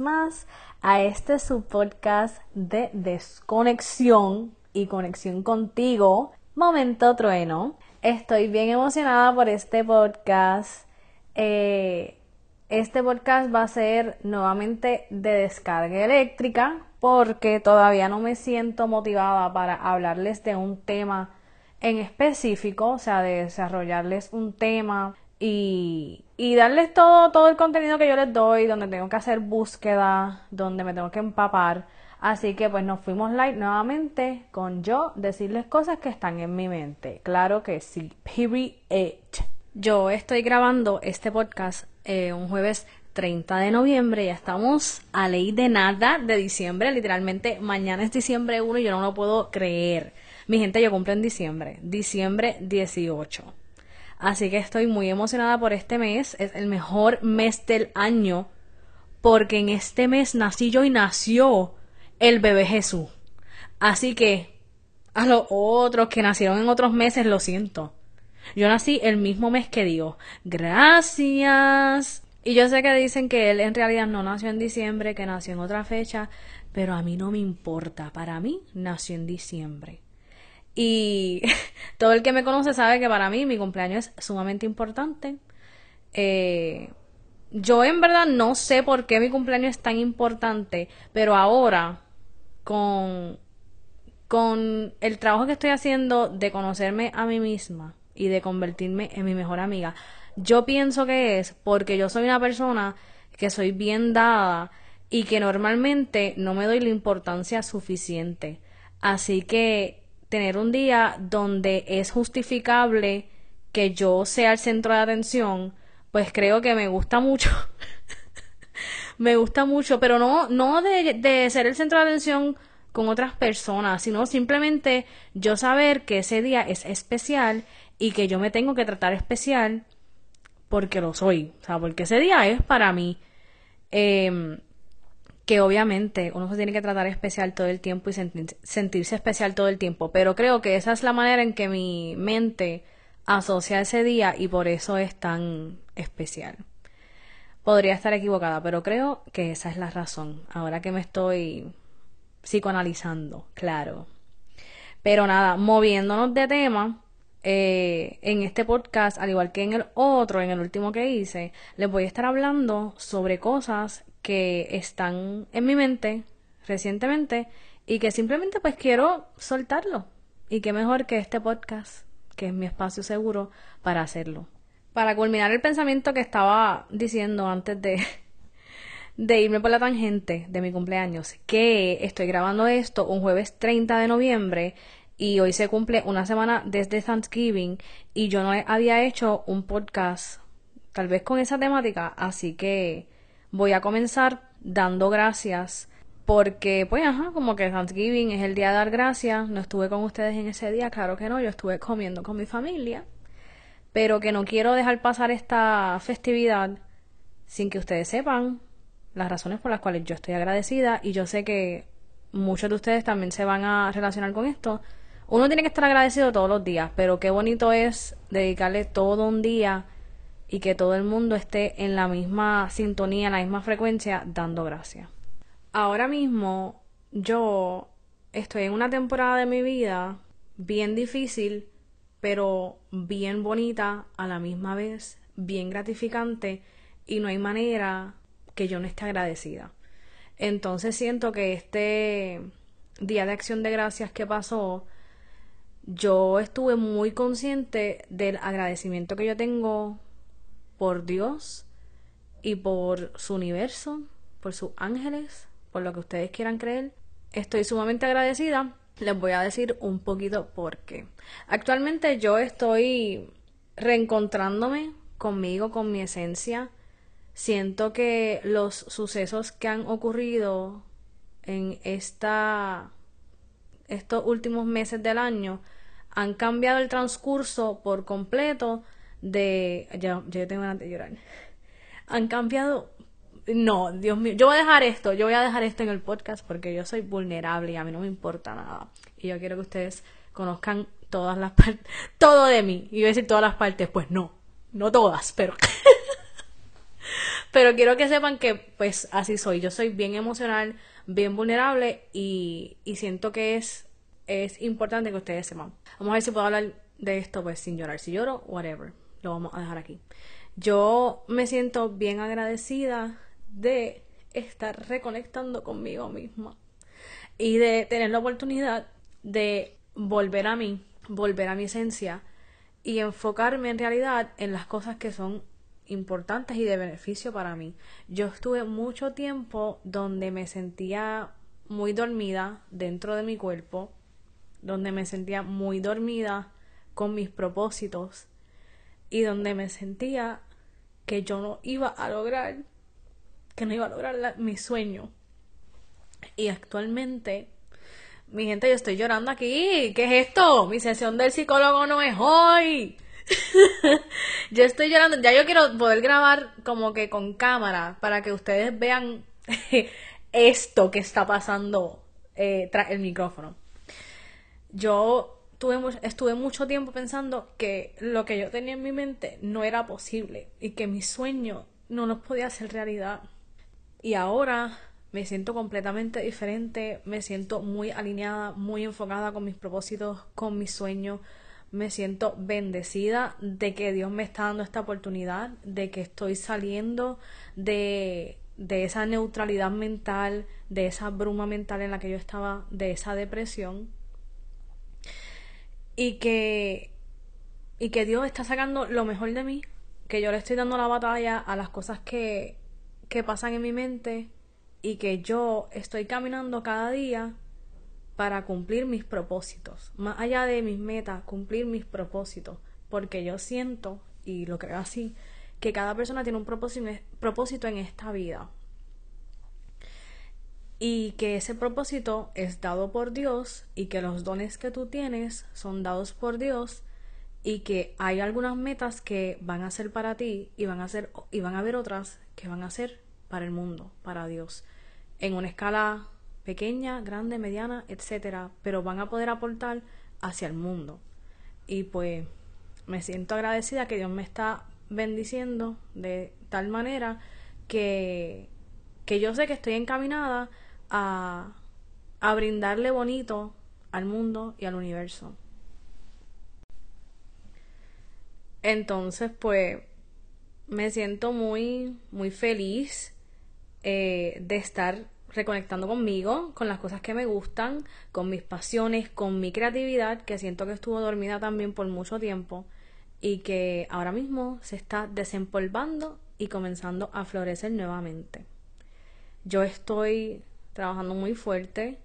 más a este su podcast de desconexión y conexión contigo, Momento Trueno. Estoy bien emocionada por este podcast. Eh, este podcast va a ser nuevamente de descarga eléctrica porque todavía no me siento motivada para hablarles de un tema en específico, o sea, de desarrollarles un tema y, y darles todo, todo el contenido que yo les doy, donde tengo que hacer búsqueda, donde me tengo que empapar. Así que pues nos fuimos live nuevamente con yo decirles cosas que están en mi mente. Claro que sí. Period. Yo estoy grabando este podcast eh, un jueves 30 de noviembre. Ya estamos a ley de nada de diciembre. Literalmente mañana es diciembre 1 y yo no lo puedo creer. Mi gente, yo cumplo en diciembre. Diciembre 18. Así que estoy muy emocionada por este mes. Es el mejor mes del año. Porque en este mes nací yo y nació el bebé Jesús. Así que a los otros que nacieron en otros meses, lo siento. Yo nací el mismo mes que Dios. Gracias. Y yo sé que dicen que él en realidad no nació en diciembre, que nació en otra fecha, pero a mí no me importa. Para mí nació en diciembre. Y todo el que me conoce sabe que para mí mi cumpleaños es sumamente importante. Eh, yo en verdad no sé por qué mi cumpleaños es tan importante, pero ahora con, con el trabajo que estoy haciendo de conocerme a mí misma y de convertirme en mi mejor amiga, yo pienso que es porque yo soy una persona que soy bien dada y que normalmente no me doy la importancia suficiente. Así que tener un día donde es justificable que yo sea el centro de atención, pues creo que me gusta mucho. me gusta mucho, pero no, no de, de ser el centro de atención con otras personas, sino simplemente yo saber que ese día es especial y que yo me tengo que tratar especial porque lo soy, o sea, porque ese día es para mí. Em, que obviamente uno se tiene que tratar especial todo el tiempo y sentirse especial todo el tiempo, pero creo que esa es la manera en que mi mente asocia ese día y por eso es tan especial. Podría estar equivocada, pero creo que esa es la razón. Ahora que me estoy psicoanalizando, claro. Pero nada, moviéndonos de tema, eh, en este podcast, al igual que en el otro, en el último que hice, les voy a estar hablando sobre cosas que están en mi mente recientemente y que simplemente pues quiero soltarlo. Y qué mejor que este podcast, que es mi espacio seguro, para hacerlo. Para culminar el pensamiento que estaba diciendo antes de, de irme por la tangente de mi cumpleaños, que estoy grabando esto un jueves 30 de noviembre y hoy se cumple una semana desde Thanksgiving y yo no había hecho un podcast tal vez con esa temática, así que voy a comenzar dando gracias porque pues ajá, como que Thanksgiving es el día de dar gracias, no estuve con ustedes en ese día, claro que no, yo estuve comiendo con mi familia, pero que no quiero dejar pasar esta festividad sin que ustedes sepan las razones por las cuales yo estoy agradecida y yo sé que muchos de ustedes también se van a relacionar con esto uno tiene que estar agradecido todos los días, pero qué bonito es dedicarle todo un día y que todo el mundo esté en la misma sintonía, en la misma frecuencia, dando gracias. Ahora mismo yo estoy en una temporada de mi vida bien difícil, pero bien bonita a la misma vez, bien gratificante y no hay manera que yo no esté agradecida. Entonces siento que este día de acción de gracias que pasó yo estuve muy consciente del agradecimiento que yo tengo por Dios y por su universo, por sus ángeles, por lo que ustedes quieran creer. Estoy sumamente agradecida. Les voy a decir un poquito por qué. Actualmente yo estoy reencontrándome conmigo, con mi esencia. Siento que los sucesos que han ocurrido en esta estos últimos meses del año han cambiado el transcurso por completo de... Ya, ya tengo ganas de llorar. Han cambiado... No, Dios mío, yo voy a dejar esto, yo voy a dejar esto en el podcast porque yo soy vulnerable y a mí no me importa nada. Y yo quiero que ustedes conozcan todas las partes, todo de mí. Y voy a decir todas las partes, pues no, No todas, pero... pero quiero que sepan que pues así soy. Yo soy bien emocional, bien vulnerable y, y siento que es, es importante que ustedes sepan. Vamos a ver si puedo hablar de esto pues sin llorar. Si lloro, whatever. Lo vamos a dejar aquí. Yo me siento bien agradecida de estar reconectando conmigo misma y de tener la oportunidad de volver a mí, volver a mi esencia y enfocarme en realidad en las cosas que son importantes y de beneficio para mí. Yo estuve mucho tiempo donde me sentía muy dormida dentro de mi cuerpo, donde me sentía muy dormida con mis propósitos y donde me sentía que yo no iba a lograr, que no iba a lograr mi sueño. Y actualmente, mi gente, yo estoy llorando aquí. ¿Qué es esto? Mi sesión del psicólogo no es hoy. yo estoy llorando. Ya yo quiero poder grabar como que con cámara para que ustedes vean esto que está pasando eh, tras el micrófono. Yo estuve mucho tiempo pensando que lo que yo tenía en mi mente no era posible y que mi sueño no los podía hacer realidad. Y ahora me siento completamente diferente, me siento muy alineada, muy enfocada con mis propósitos, con mis sueños. Me siento bendecida de que Dios me está dando esta oportunidad, de que estoy saliendo de, de esa neutralidad mental, de esa bruma mental en la que yo estaba, de esa depresión. Y que, y que Dios está sacando lo mejor de mí, que yo le estoy dando la batalla a las cosas que, que pasan en mi mente y que yo estoy caminando cada día para cumplir mis propósitos, más allá de mis metas, cumplir mis propósitos, porque yo siento, y lo creo así, que cada persona tiene un propósito, en esta vida. Y que ese propósito es dado por Dios y que los dones que tú tienes son dados por Dios y que hay algunas metas que van a ser para ti y van a ser y van a haber otras que van a ser para el mundo, para Dios, en una escala pequeña, grande, mediana, etcétera, pero van a poder aportar hacia el mundo. Y pues me siento agradecida que Dios me está bendiciendo de tal manera que que yo sé que estoy encaminada a, a brindarle bonito al mundo y al universo. Entonces, pues, me siento muy, muy feliz eh, de estar reconectando conmigo, con las cosas que me gustan, con mis pasiones, con mi creatividad, que siento que estuvo dormida también por mucho tiempo y que ahora mismo se está desempolvando y comenzando a florecer nuevamente. Yo estoy trabajando muy fuerte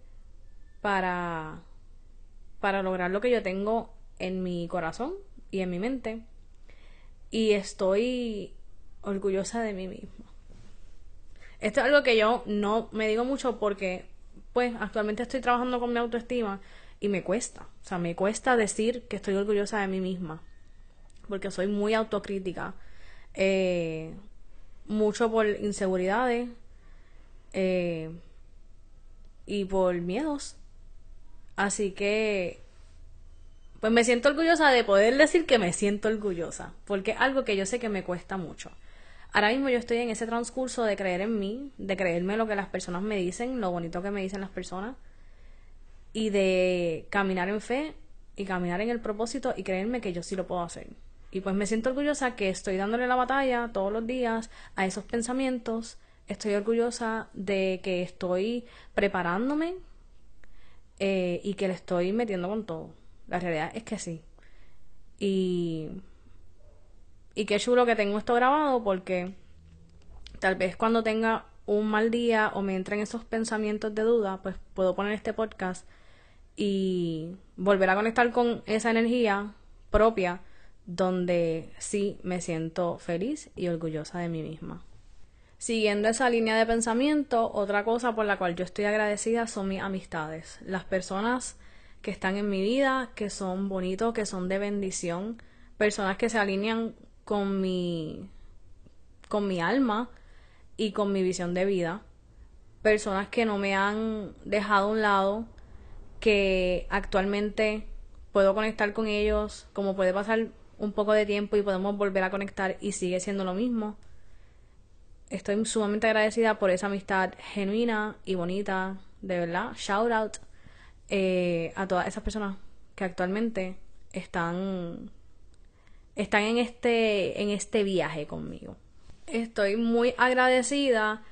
para, para lograr lo que yo tengo en mi corazón y en mi mente. Y estoy orgullosa de mí misma. Esto es algo que yo no me digo mucho porque, pues, actualmente estoy trabajando con mi autoestima y me cuesta. O sea, me cuesta decir que estoy orgullosa de mí misma. Porque soy muy autocrítica. Eh, mucho por inseguridades. Eh, y por miedos. Así que, pues me siento orgullosa de poder decir que me siento orgullosa, porque es algo que yo sé que me cuesta mucho. Ahora mismo yo estoy en ese transcurso de creer en mí, de creerme lo que las personas me dicen, lo bonito que me dicen las personas, y de caminar en fe y caminar en el propósito y creerme que yo sí lo puedo hacer. Y pues me siento orgullosa que estoy dándole la batalla todos los días a esos pensamientos estoy orgullosa de que estoy preparándome eh, y que le estoy metiendo con todo. La realidad es que sí. Y, y qué chulo que tengo esto grabado porque tal vez cuando tenga un mal día o me entren esos pensamientos de duda, pues puedo poner este podcast y volver a conectar con esa energía propia donde sí me siento feliz y orgullosa de mí misma. Siguiendo esa línea de pensamiento, otra cosa por la cual yo estoy agradecida son mis amistades. Las personas que están en mi vida, que son bonitos, que son de bendición, personas que se alinean con mi con mi alma y con mi visión de vida, personas que no me han dejado a un lado, que actualmente puedo conectar con ellos, como puede pasar un poco de tiempo y podemos volver a conectar y sigue siendo lo mismo. Estoy sumamente agradecida por esa amistad genuina y bonita, de verdad. Shout out eh, a todas esas personas que actualmente están están en este en este viaje conmigo. Estoy muy agradecida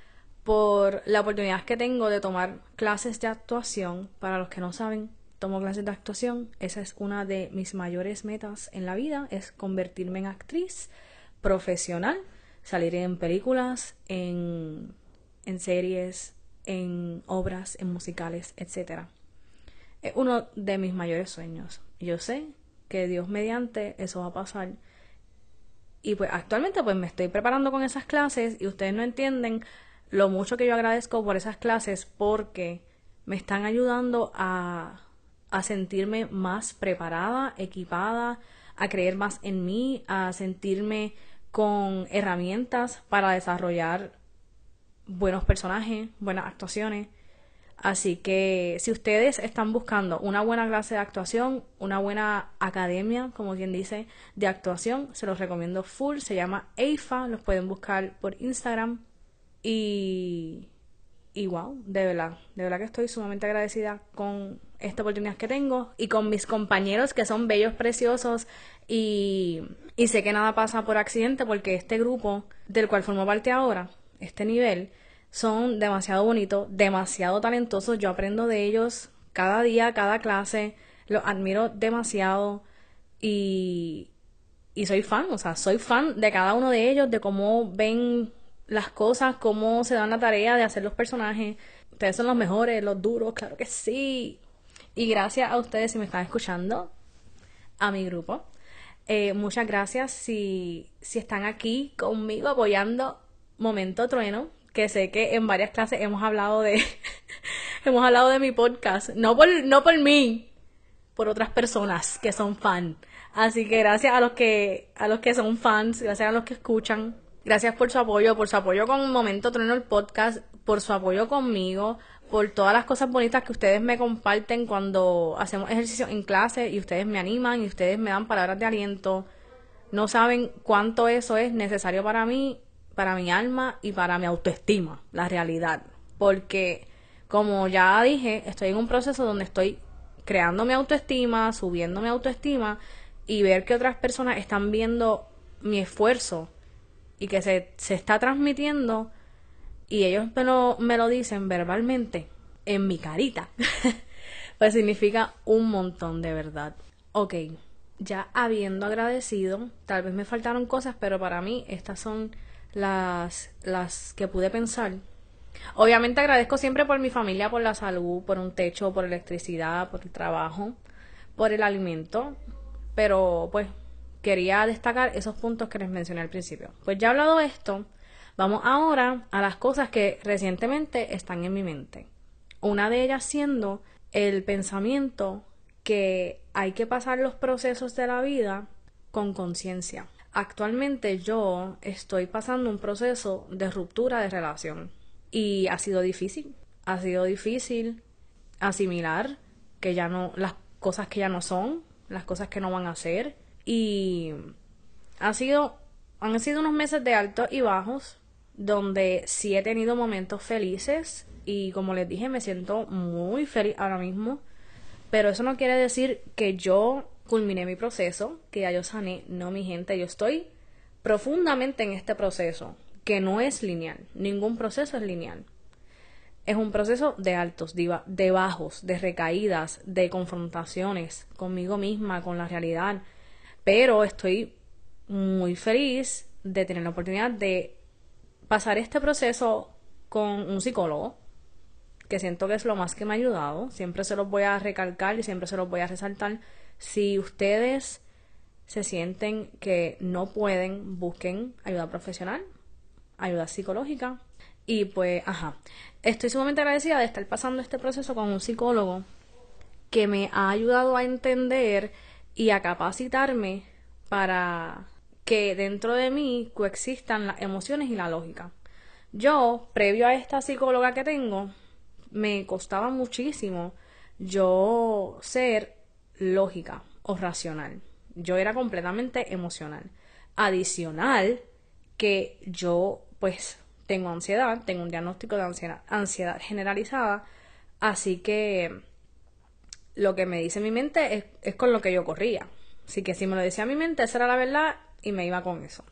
por la oportunidad que tengo de tomar clases de actuación. Para los que no saben, tomo clases de actuación. Esa es una de mis mayores metas en la vida, es convertirme en actriz profesional, salir en películas, en, en series, en obras, en musicales, etc. Es uno de mis mayores sueños. Yo sé que Dios mediante eso va a pasar. Y pues actualmente pues me estoy preparando con esas clases y ustedes no entienden lo mucho que yo agradezco por esas clases porque me están ayudando a, a sentirme más preparada, equipada, a creer más en mí, a sentirme con herramientas para desarrollar buenos personajes, buenas actuaciones. Así que si ustedes están buscando una buena clase de actuación, una buena academia, como quien dice, de actuación, se los recomiendo full. Se llama EIFA, los pueden buscar por Instagram. Y, y wow, de verdad, de verdad que estoy sumamente agradecida con esta oportunidad que tengo y con mis compañeros que son bellos, preciosos y, y sé que nada pasa por accidente porque este grupo del cual formo parte ahora, este nivel, son demasiado bonitos, demasiado talentosos. Yo aprendo de ellos cada día, cada clase, los admiro demasiado y, y soy fan, o sea, soy fan de cada uno de ellos, de cómo ven las cosas, cómo se dan la tarea de hacer los personajes. Ustedes son los mejores, los duros, claro que sí. Y gracias a ustedes si me están escuchando, a mi grupo. Eh, muchas gracias si, si están aquí conmigo apoyando Momento Trueno, que sé que en varias clases hemos hablado de hemos hablado de mi podcast, no por no por mí, por otras personas que son fan. Así que gracias a los que a los que son fans, gracias a los que escuchan, Gracias por su apoyo, por su apoyo con Momento Trueno el podcast, por su apoyo conmigo, por todas las cosas bonitas que ustedes me comparten cuando hacemos ejercicio en clase y ustedes me animan y ustedes me dan palabras de aliento. No saben cuánto eso es necesario para mí, para mi alma y para mi autoestima, la realidad. Porque, como ya dije, estoy en un proceso donde estoy creando mi autoestima, subiendo mi autoestima y ver que otras personas están viendo mi esfuerzo y que se, se está transmitiendo y ellos me lo, me lo dicen verbalmente en mi carita, pues significa un montón de verdad. Ok, ya habiendo agradecido, tal vez me faltaron cosas, pero para mí estas son las, las que pude pensar. Obviamente agradezco siempre por mi familia, por la salud, por un techo, por electricidad, por el trabajo, por el alimento, pero pues quería destacar esos puntos que les mencioné al principio. Pues ya hablado de esto, vamos ahora a las cosas que recientemente están en mi mente. Una de ellas siendo el pensamiento que hay que pasar los procesos de la vida con conciencia. Actualmente yo estoy pasando un proceso de ruptura de relación y ha sido difícil. Ha sido difícil asimilar que ya no las cosas que ya no son, las cosas que no van a ser, y ha sido, han sido unos meses de altos y bajos, donde sí he tenido momentos felices y como les dije me siento muy feliz ahora mismo, pero eso no quiere decir que yo culminé mi proceso, que ya yo sané, no mi gente, yo estoy profundamente en este proceso, que no es lineal, ningún proceso es lineal. Es un proceso de altos, de bajos, de recaídas, de confrontaciones conmigo misma, con la realidad, pero estoy muy feliz de tener la oportunidad de pasar este proceso con un psicólogo, que siento que es lo más que me ha ayudado. Siempre se los voy a recalcar y siempre se los voy a resaltar. Si ustedes se sienten que no pueden, busquen ayuda profesional, ayuda psicológica. Y pues, ajá, estoy sumamente agradecida de estar pasando este proceso con un psicólogo que me ha ayudado a entender y a capacitarme para que dentro de mí coexistan las emociones y la lógica. Yo, previo a esta psicóloga que tengo, me costaba muchísimo yo ser lógica o racional. Yo era completamente emocional. Adicional, que yo pues tengo ansiedad, tengo un diagnóstico de ansiedad, generalizada, así que lo que me dice mi mente es, es, con lo que yo corría. Así que si me lo decía mi mente, esa era la verdad y me iba con eso.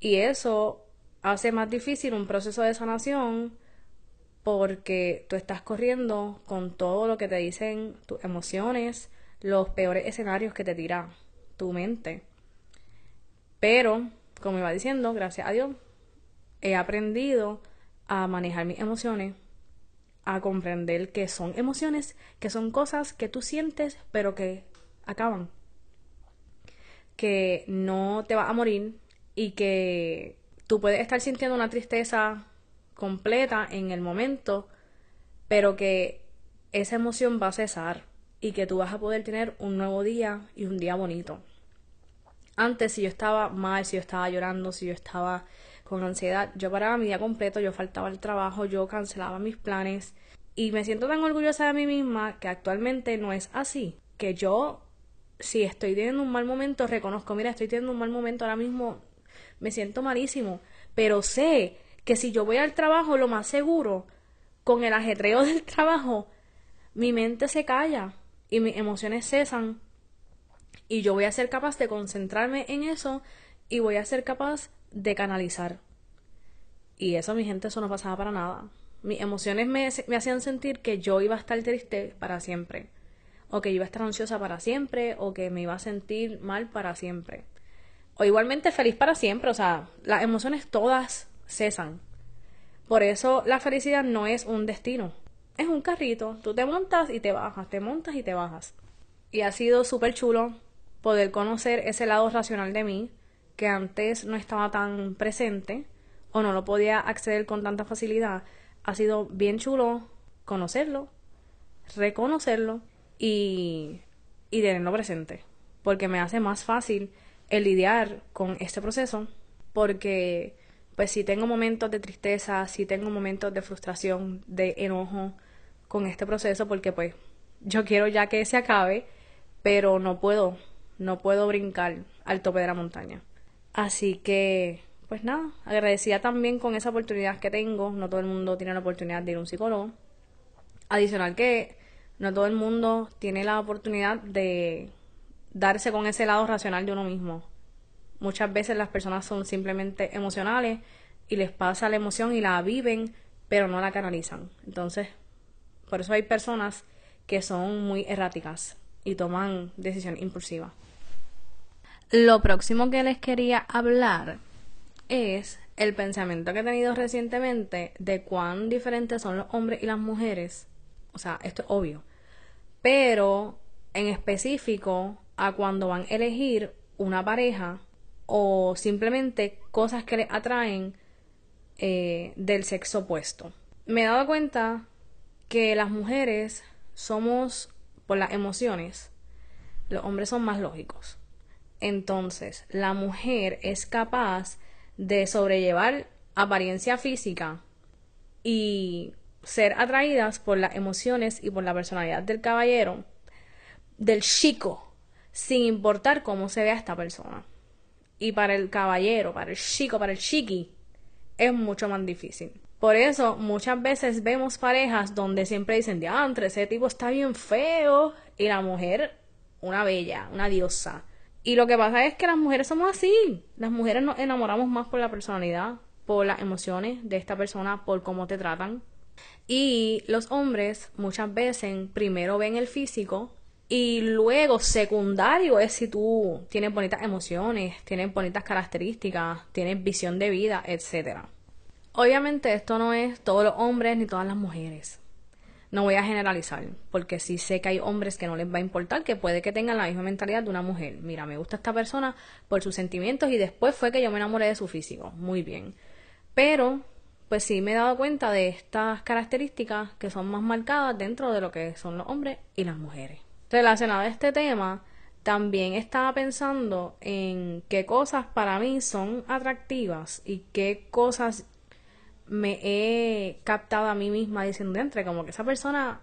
Y eso hace más difícil un proceso de sanación porque tú estás corriendo con todo lo que te dicen tus emociones, los peores escenarios que te tira tu mente. Pero, como iba diciendo, gracias a Dios, he aprendido a manejar mis emociones, a comprender que son emociones, que son cosas que tú sientes, pero que acaban. Que no te vas a morir y que tú puedes estar sintiendo una tristeza completa en el momento, pero que esa emoción va a cesar y que tú vas a poder tener un nuevo día y un día bonito. Antes, si yo estaba mal, si yo estaba llorando, si yo estaba con ansiedad, yo paraba mi día completo, yo faltaba el trabajo, yo cancelaba mis planes. Y me siento tan orgullosa de mí misma que actualmente no es así, que yo si estoy teniendo un mal momento, reconozco, mira, estoy teniendo un mal momento ahora mismo, me siento malísimo, pero sé que si yo voy al trabajo, lo más seguro, con el ajetreo del trabajo, mi mente se calla y mis emociones cesan y yo voy a ser capaz de concentrarme en eso y voy a ser capaz de canalizar. Y eso, mi gente, eso no pasaba para nada. Mis emociones me, me hacían sentir que yo iba a estar triste para siempre, o que iba a estar ansiosa para siempre, o que me iba a sentir mal para siempre o igualmente feliz para siempre, o sea, las emociones todas cesan. Por eso la felicidad no es un destino, es un carrito, tú te montas y te bajas, te montas y te bajas. Y ha sido súper chulo poder conocer ese lado racional de mí que antes no estaba tan presente o no lo podía acceder con tanta facilidad. Ha sido bien chulo conocerlo, reconocerlo y, y tenerlo presente, porque me hace más fácil el lidiar con este proceso porque pues si tengo momentos de tristeza, si tengo momentos de frustración, de enojo con este proceso porque pues yo quiero ya que se acabe, pero no puedo, no puedo brincar al tope de la montaña. Así que pues nada, agradecida también con esa oportunidad que tengo, no todo el mundo tiene la oportunidad de ir a un psicólogo. Adicional que no todo el mundo tiene la oportunidad de darse con ese lado racional de uno mismo. Muchas veces las personas son simplemente emocionales y les pasa la emoción y la viven, pero no la canalizan. Entonces, por eso hay personas que son muy erráticas y toman decisiones impulsivas. Lo próximo que les quería hablar es el pensamiento que he tenido recientemente de cuán diferentes son los hombres y las mujeres. O sea, esto es obvio. Pero en específico a cuando van a elegir una pareja o simplemente cosas que les atraen eh, del sexo opuesto. Me he dado cuenta que las mujeres somos, por las emociones, los hombres son más lógicos. Entonces, la mujer es capaz de sobrellevar apariencia física y ser atraídas por las emociones y por la personalidad del caballero, del chico, sin importar cómo se vea esta persona. Y para el caballero, para el chico, para el chiqui, es mucho más difícil. Por eso muchas veces vemos parejas donde siempre dicen, diantre, ese tipo está bien feo y la mujer una bella, una diosa. Y lo que pasa es que las mujeres somos así. Las mujeres nos enamoramos más por la personalidad, por las emociones de esta persona, por cómo te tratan. Y los hombres muchas veces primero ven el físico y luego, secundario es si tú tienes bonitas emociones, tienes bonitas características, tienes visión de vida, etc. Obviamente esto no es todos los hombres ni todas las mujeres. No voy a generalizar, porque sí sé que hay hombres que no les va a importar, que puede que tengan la misma mentalidad de una mujer. Mira, me gusta esta persona por sus sentimientos y después fue que yo me enamoré de su físico. Muy bien. Pero, pues sí me he dado cuenta de estas características que son más marcadas dentro de lo que son los hombres y las mujeres relacionado a este tema, también estaba pensando en qué cosas para mí son atractivas y qué cosas me he captado a mí misma diciendo entre como que esa persona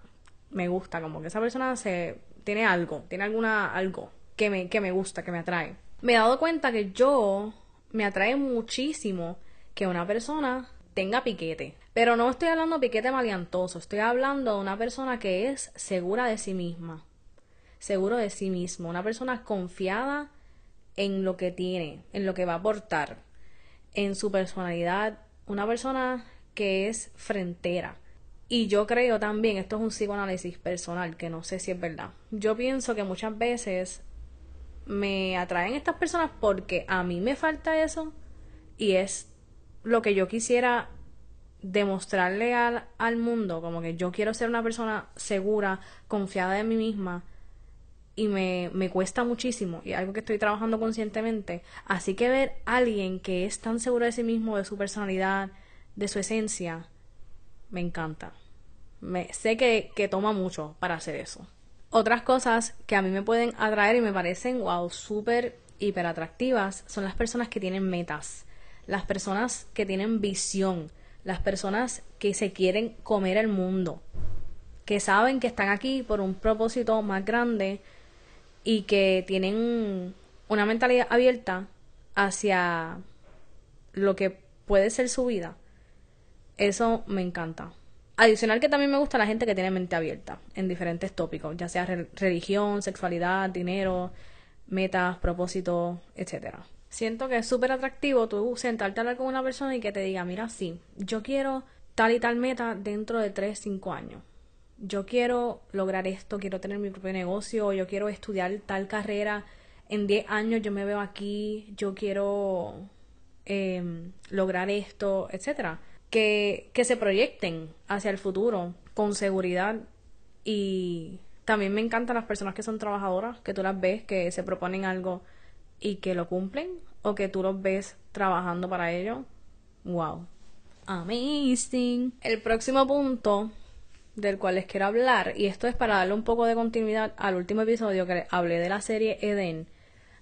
me gusta, como que esa persona se tiene algo, tiene alguna algo que me, que me gusta, que me atrae. Me he dado cuenta que yo me atrae muchísimo que una persona tenga piquete. Pero no estoy hablando de piquete maleantoso, estoy hablando de una persona que es segura de sí misma, seguro de sí mismo, una persona confiada en lo que tiene, en lo que va a aportar, en su personalidad, una persona que es frentera. Y yo creo también, esto es un psicoanálisis personal, que no sé si es verdad. Yo pienso que muchas veces me atraen estas personas porque a mí me falta eso y es lo que yo quisiera demostrarle al, al, mundo, como que yo quiero ser una persona segura, confiada de mí misma y me, me cuesta muchísimo y algo que estoy trabajando conscientemente. Así que ver a alguien que es tan seguro de sí mismo, de su personalidad, de su esencia, me encanta. Me, sé que, que toma mucho para hacer eso. Otras cosas que a mí me pueden atraer y me parecen, wow, súper, hiper atractivas, son las personas que tienen metas, las personas que tienen visión, las personas que se quieren comer el mundo, que saben que están aquí por un propósito más grande y que tienen una mentalidad abierta hacia lo que puede ser su vida. Eso me encanta. Adicional que también me gusta la gente que tiene mente abierta en diferentes tópicos, ya sea religión, sexualidad, dinero, metas, propósitos, etcétera. Siento que es súper atractivo tú sentarte a hablar con una persona y que te diga, mira, sí, yo quiero tal y tal meta dentro de 3, 5 años. Yo quiero lograr esto, quiero tener mi propio negocio, yo quiero estudiar tal carrera, en 10 años yo me veo aquí, yo quiero eh, lograr esto, etcétera que, que se proyecten hacia el futuro con seguridad y también me encantan las personas que son trabajadoras, que tú las ves que se proponen algo y que lo cumplen o que tú los ves trabajando para ello. Wow. Amazing. El próximo punto del cual les quiero hablar, y esto es para darle un poco de continuidad al último episodio que hablé de la serie Eden,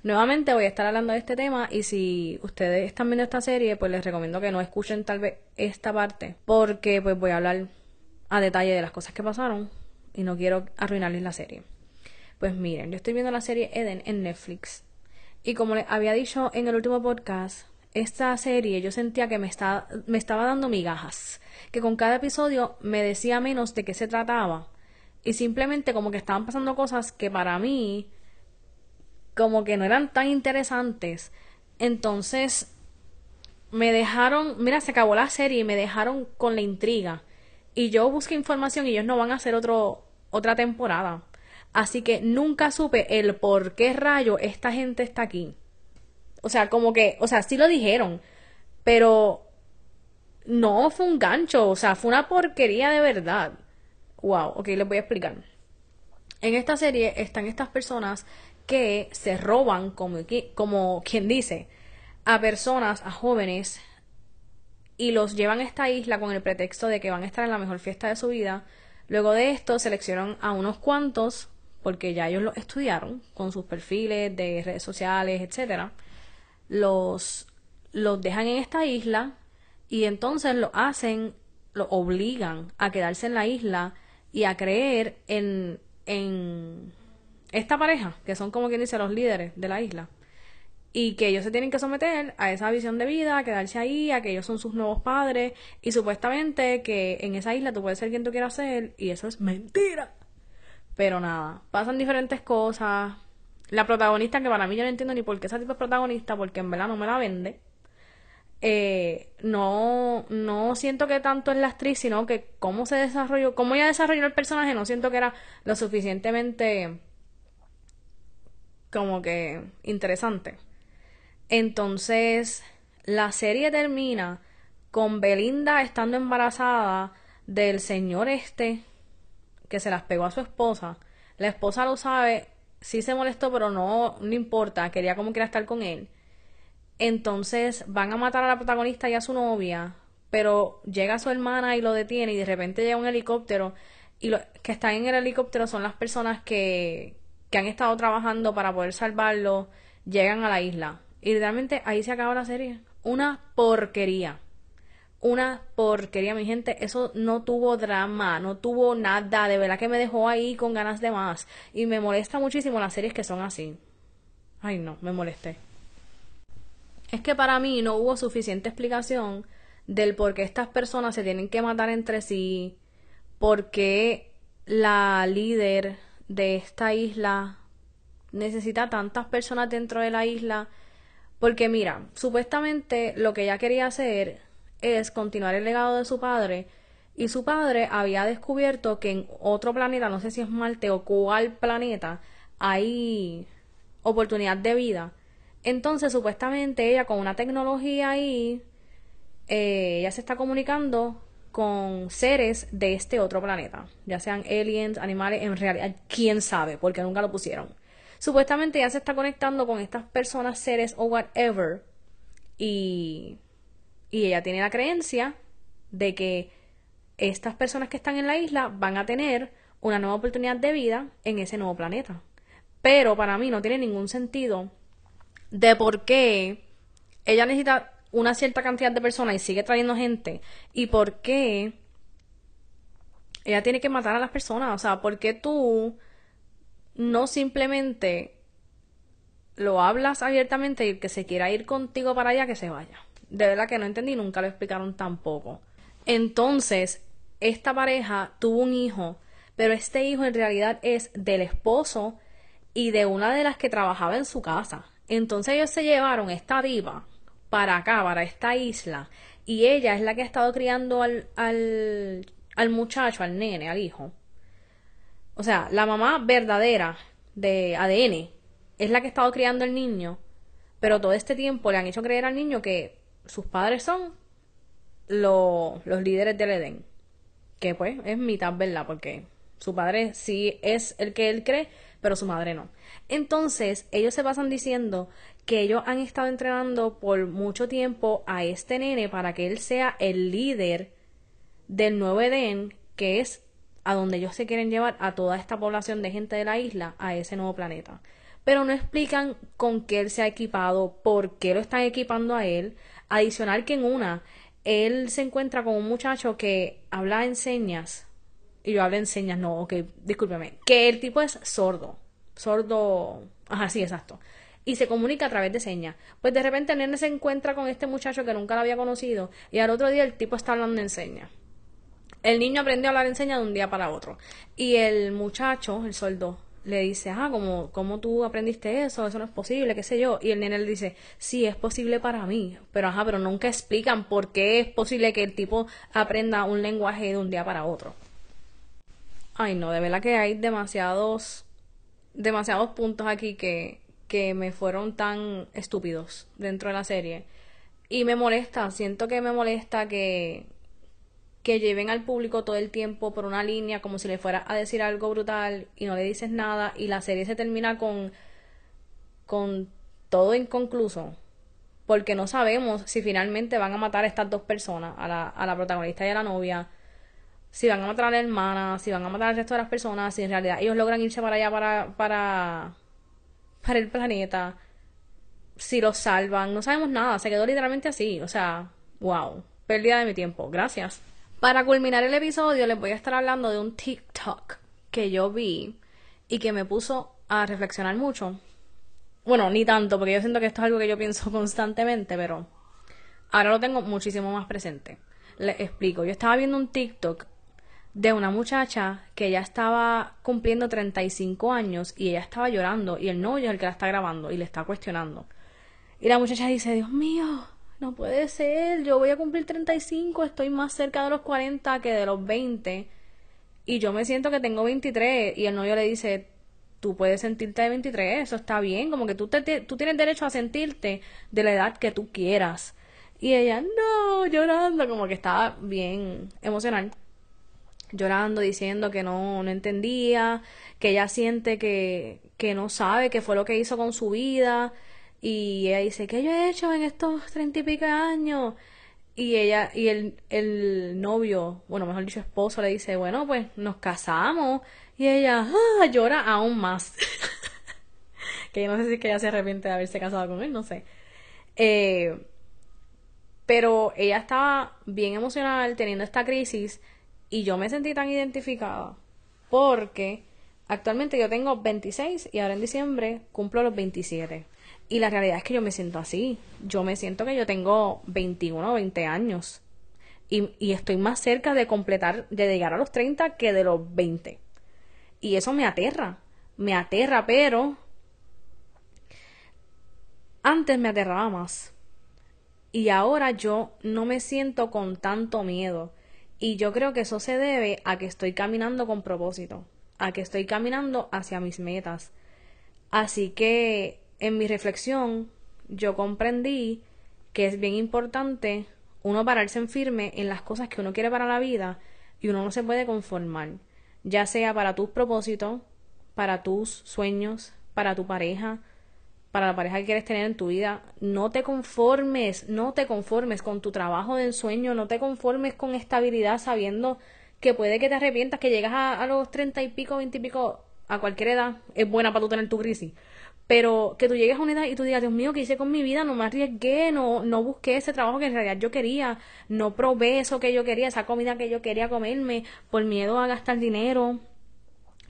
Nuevamente voy a estar hablando de este tema y si ustedes están viendo esta serie, pues les recomiendo que no escuchen tal vez esta parte porque pues voy a hablar a detalle de las cosas que pasaron y no quiero arruinarles la serie. Pues miren, yo estoy viendo la serie Eden en Netflix y como les había dicho en el último podcast, esta serie yo sentía que me, estaba, me estaba dando migajas, que con cada episodio me decía menos de qué se trataba y simplemente como que estaban pasando cosas que para mí como que no eran tan interesantes. Entonces me dejaron, mira, se acabó la serie y me dejaron con la intriga. Y yo busqué información y ellos no van a hacer otro, otra temporada. Así que nunca supe el por qué rayo esta gente está aquí. O sea, como que, o sea, sí lo dijeron, pero no fue un gancho, o sea, fue una porquería de verdad. Wow, ok, les voy a explicar. En esta serie están estas personas que se roban, como, quien dice, a personas, a jóvenes, y los llevan a esta isla con el pretexto de que van a estar en la mejor fiesta de su vida. Luego de esto seleccionan a unos cuantos, porque ya ellos lo estudiaron, con sus perfiles de redes sociales, etcétera. Los, los dejan en esta isla y entonces lo hacen, lo obligan a quedarse en la isla y a creer en, en esta pareja, que son como quien dice los líderes de la isla, y que ellos se tienen que someter a esa visión de vida, a quedarse ahí, a que ellos son sus nuevos padres, y supuestamente que en esa isla tú puedes ser quien tú quieras ser, y eso es mentira. Pero nada, pasan diferentes cosas. La protagonista, que para mí yo no entiendo ni por qué esa tipo es protagonista, porque en verdad no me la vende. Eh, no, no siento que tanto es la actriz, sino que cómo se desarrolló, cómo ella desarrolló el personaje, no siento que era lo suficientemente como que interesante. Entonces, la serie termina con Belinda estando embarazada del señor este que se las pegó a su esposa. La esposa lo sabe, sí se molestó, pero no, no importa, quería como quiera estar con él. Entonces van a matar a la protagonista y a su novia, pero llega su hermana y lo detiene y de repente llega un helicóptero y los que están en el helicóptero son las personas que, que han estado trabajando para poder salvarlo, llegan a la isla. Y literalmente ahí se acaba la serie. Una porquería. Una porquería, mi gente. Eso no tuvo drama, no tuvo nada. De verdad que me dejó ahí con ganas de más. Y me molesta muchísimo las series que son así. Ay, no, me molesté. Es que para mí no hubo suficiente explicación del por qué estas personas se tienen que matar entre sí, por qué la líder de esta isla necesita tantas personas dentro de la isla. Porque mira, supuestamente lo que ella quería hacer es continuar el legado de su padre y su padre había descubierto que en otro planeta, no sé si es Marte o cuál planeta, hay oportunidad de vida. Entonces, supuestamente ella con una tecnología ahí, eh, ella se está comunicando con seres de este otro planeta, ya sean aliens, animales, en realidad, quién sabe, porque nunca lo pusieron. Supuestamente ella se está conectando con estas personas, seres o whatever, y, y ella tiene la creencia de que estas personas que están en la isla van a tener una nueva oportunidad de vida en ese nuevo planeta. Pero para mí no tiene ningún sentido de por qué ella necesita una cierta cantidad de personas y sigue trayendo gente y por qué ella tiene que matar a las personas. O sea, ¿por qué tú no simplemente lo hablas abiertamente y el que se quiera ir contigo para allá, que se vaya? De verdad que no entendí, nunca lo explicaron tampoco. Entonces, esta pareja tuvo un hijo, pero este hijo en realidad es del esposo y de una de las que trabajaba en su casa. Entonces ellos se llevaron esta diva para acá, para esta isla, y ella es la que ha estado criando al, al, al muchacho, al nene, al hijo. O sea, la mamá verdadera de ADN es la que ha estado criando al niño, pero todo este tiempo le han hecho creer al niño que sus padres son los líderes del Edén. Que pues es mitad, ¿verdad? Porque su padre sí es el que él cree, pero su madre no. Entonces, ellos se pasan diciendo que ellos han estado entrenando por mucho tiempo a este nene para que él sea el líder del nuevo Edén, que es a donde ellos se quieren llevar a toda esta población de gente de la isla a ese nuevo planeta. Pero no explican con qué él se ha equipado, por qué lo están equipando a él. Adicional que en una, él se encuentra con un muchacho que habla en señas. Y yo hablo en señas, no, ok, discúlpeme. Que el tipo es sordo. Sordo. Ajá, sí, exacto. Y se comunica a través de señas. Pues de repente el nene se encuentra con este muchacho que nunca lo había conocido. Y al otro día el tipo está hablando en señas. El niño aprendió a hablar en señas de un día para otro. Y el muchacho, el sordo, le dice, ah, ¿cómo, ¿cómo tú aprendiste eso? Eso no es posible, qué sé yo. Y el nene le dice, sí, es posible para mí. Pero ajá, pero nunca explican por qué es posible que el tipo aprenda un lenguaje de un día para otro. Ay, no, de verdad que hay demasiados, demasiados puntos aquí que, que me fueron tan estúpidos dentro de la serie. Y me molesta, siento que me molesta que, que lleven al público todo el tiempo por una línea como si le fuera a decir algo brutal y no le dices nada y la serie se termina con con todo inconcluso porque no sabemos si finalmente van a matar a estas dos personas, a la, a la protagonista y a la novia, si van a matar a la hermana, si van a matar al resto de las personas, si en realidad ellos logran irse para allá para, para, para el planeta, si los salvan, no sabemos nada, se quedó literalmente así, o sea, wow, pérdida de mi tiempo, gracias. Para culminar el episodio les voy a estar hablando de un TikTok que yo vi y que me puso a reflexionar mucho. Bueno, ni tanto, porque yo siento que esto es algo que yo pienso constantemente, pero ahora lo tengo muchísimo más presente. Les explico. Yo estaba viendo un TikTok de una muchacha que ya estaba cumpliendo 35 años y ella estaba llorando y el novio es el que la está grabando y le está cuestionando. Y la muchacha dice, Dios mío, no puede ser, yo voy a cumplir 35, estoy más cerca de los 40 que de los 20 y yo me siento que tengo 23 y el novio le dice, tú puedes sentirte de 23, eso está bien, como que tú, te, tú tienes derecho a sentirte de la edad que tú quieras. Y ella, no, llorando, como que estaba bien emocional, llorando, diciendo que no, no entendía, que ella siente que, que no sabe qué fue lo que hizo con su vida y ella dice, ¿qué yo he hecho en estos treinta y pico años? Y ella, y el, el novio, bueno, mejor dicho, esposo, le dice, bueno, pues nos casamos. Y ella ah, llora aún más. que yo no sé si es que ella se arrepiente de haberse casado con él, no sé. Eh, pero ella estaba bien emocional teniendo esta crisis y yo me sentí tan identificada porque actualmente yo tengo 26 y ahora en diciembre cumplo los 27. Y la realidad es que yo me siento así. Yo me siento que yo tengo 21 o 20 años. Y, y, estoy más cerca de completar, de llegar a los 30 que de los 20. Y eso me aterra. Me aterra, pero antes me aterraba más. Y ahora yo no me siento con tanto miedo. Y yo creo que eso se debe a que estoy caminando con propósito, a que estoy caminando hacia mis metas. Así que en mi reflexión yo comprendí que es bien importante uno pararse en firme en las cosas que uno quiere para la vida y uno no se puede conformar, ya sea para tus propósitos, para tus sueños, para tu pareja, para la pareja que quieres tener en tu vida. No te conformes, no te conformes con tu trabajo de ensueño, no te conformes con estabilidad sabiendo que puede que te arrepientas, que llegas a, los treinta y pico, veinte y pico, a cualquier edad, es buena para tú tener tu crisis. Pero que tú llegues a una edad y tú digas, Dios mío, ¿qué hice con mi vida? No me arriesgué, no, no busqué ese trabajo que en realidad yo quería, no probé eso que yo quería, esa comida que yo quería comerme, por miedo a gastar dinero.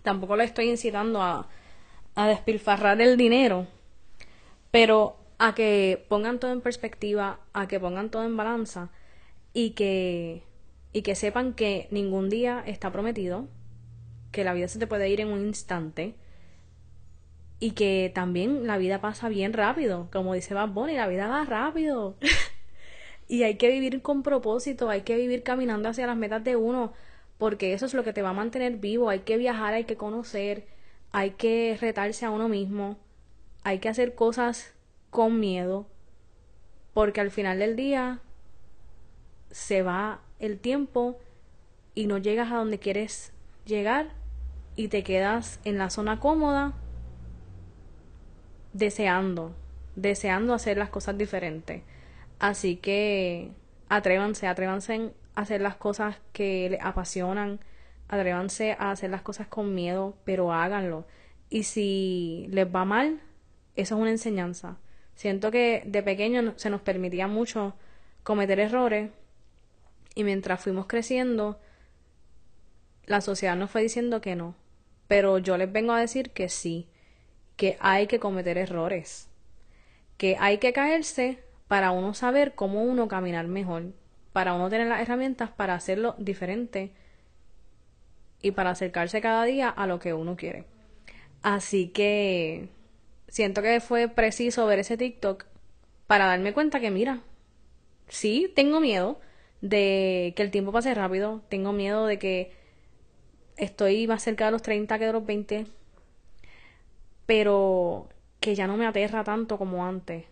Tampoco le estoy incitando a, a despilfarrar el dinero, pero a que pongan todo en perspectiva, a que pongan todo en balanza y que, y que sepan que ningún día está prometido, que la vida se te puede ir en un instante y que también la vida pasa bien rápido, como dice Bad Bunny, la vida va rápido. y hay que vivir con propósito, hay que vivir caminando hacia las metas de uno, porque eso es lo que te va a mantener vivo, hay que viajar, hay que conocer, hay que retarse a uno mismo hay que hacer cosas con miedo porque al final del día se va el tiempo y no llegas a donde quieres llegar y te quedas en la zona cómoda deseando, deseando hacer las cosas diferentes. Así que atrévanse, atrévanse a hacer las cosas que les apasionan, atrévanse a hacer las cosas con miedo, pero háganlo. Y si les va mal, eso es una enseñanza. Siento que de pequeño se nos permitía mucho cometer errores y mientras fuimos creciendo, la sociedad nos fue diciendo que no. Pero yo les vengo a decir que sí, que hay que cometer errores, que hay que caerse para uno saber cómo uno caminar mejor, para uno tener las herramientas para hacerlo diferente y para acercarse cada día a lo que uno quiere. Así que siento que fue preciso ver ese TikTok para darme cuenta que, mira, sí, tengo miedo de que el tiempo pase rápido, tengo miedo de que estoy más cerca de los 30 que de los 20, pero que ya no me aterra tanto como antes,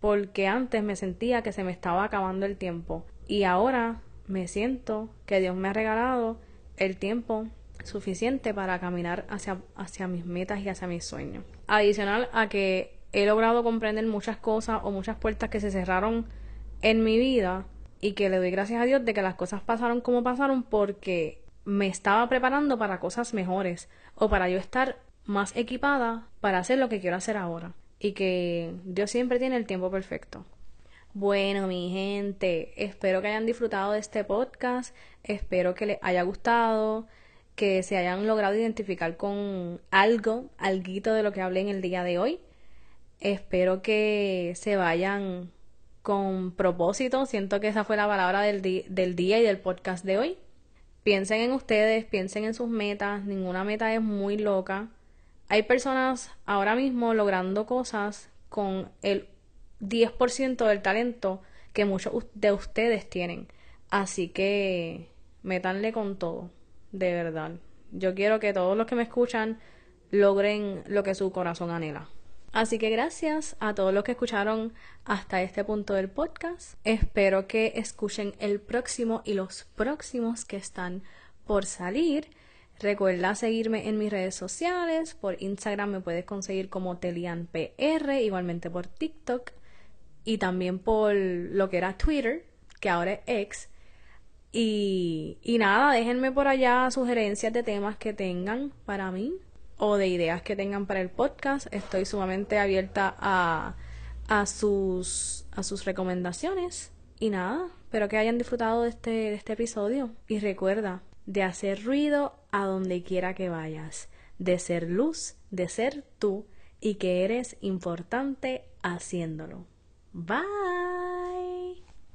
porque antes me sentía que se me estaba acabando el tiempo y ahora me siento que Dios me ha regalado el tiempo suficiente para caminar hacia, hacia mis metas y hacia mis sueños. Adicional a que he logrado comprender muchas cosas o muchas puertas que se cerraron en mi vida y que le doy gracias a Dios de que las cosas pasaron como pasaron porque me estaba preparando para cosas mejores o para yo estar más equipada para hacer lo que quiero hacer ahora y que Dios siempre tiene el tiempo perfecto. Bueno, mi gente, espero que hayan disfrutado de este podcast, espero que les haya gustado que se hayan logrado identificar con algo, alguito de lo que hablé en el día de hoy. Espero que se vayan con propósito. Siento que esa fue la palabra del, del día y del podcast de hoy. Piensen en ustedes, piensen en sus metas. Ninguna meta es muy loca. Hay personas ahora mismo logrando cosas con el 10% del talento que muchos de ustedes tienen. Así que métanle con todo de verdad. Yo quiero que todos los que me escuchan logren lo que su corazón anhela. Así que gracias a todos los que escucharon hasta este punto del podcast. Espero que escuchen el próximo y los próximos que están por salir. Recuerda seguirme en mis redes sociales. Por Instagram me puedes conseguir como TelianPR, igualmente por TikTok y también por lo que era Twitter, que ahora es X. Y, nada, déjenme por allá sugerencias de temas que tengan para mí o de ideas que tengan para el podcast. Estoy sumamente abierta a, a, sus, a sus recomendaciones. Y nada, espero que hayan disfrutado de este, de este episodio. Y recuerda de hacer ruido a donde quiera que vayas, de ser luz, de ser tú y que eres importante haciéndolo. Bye.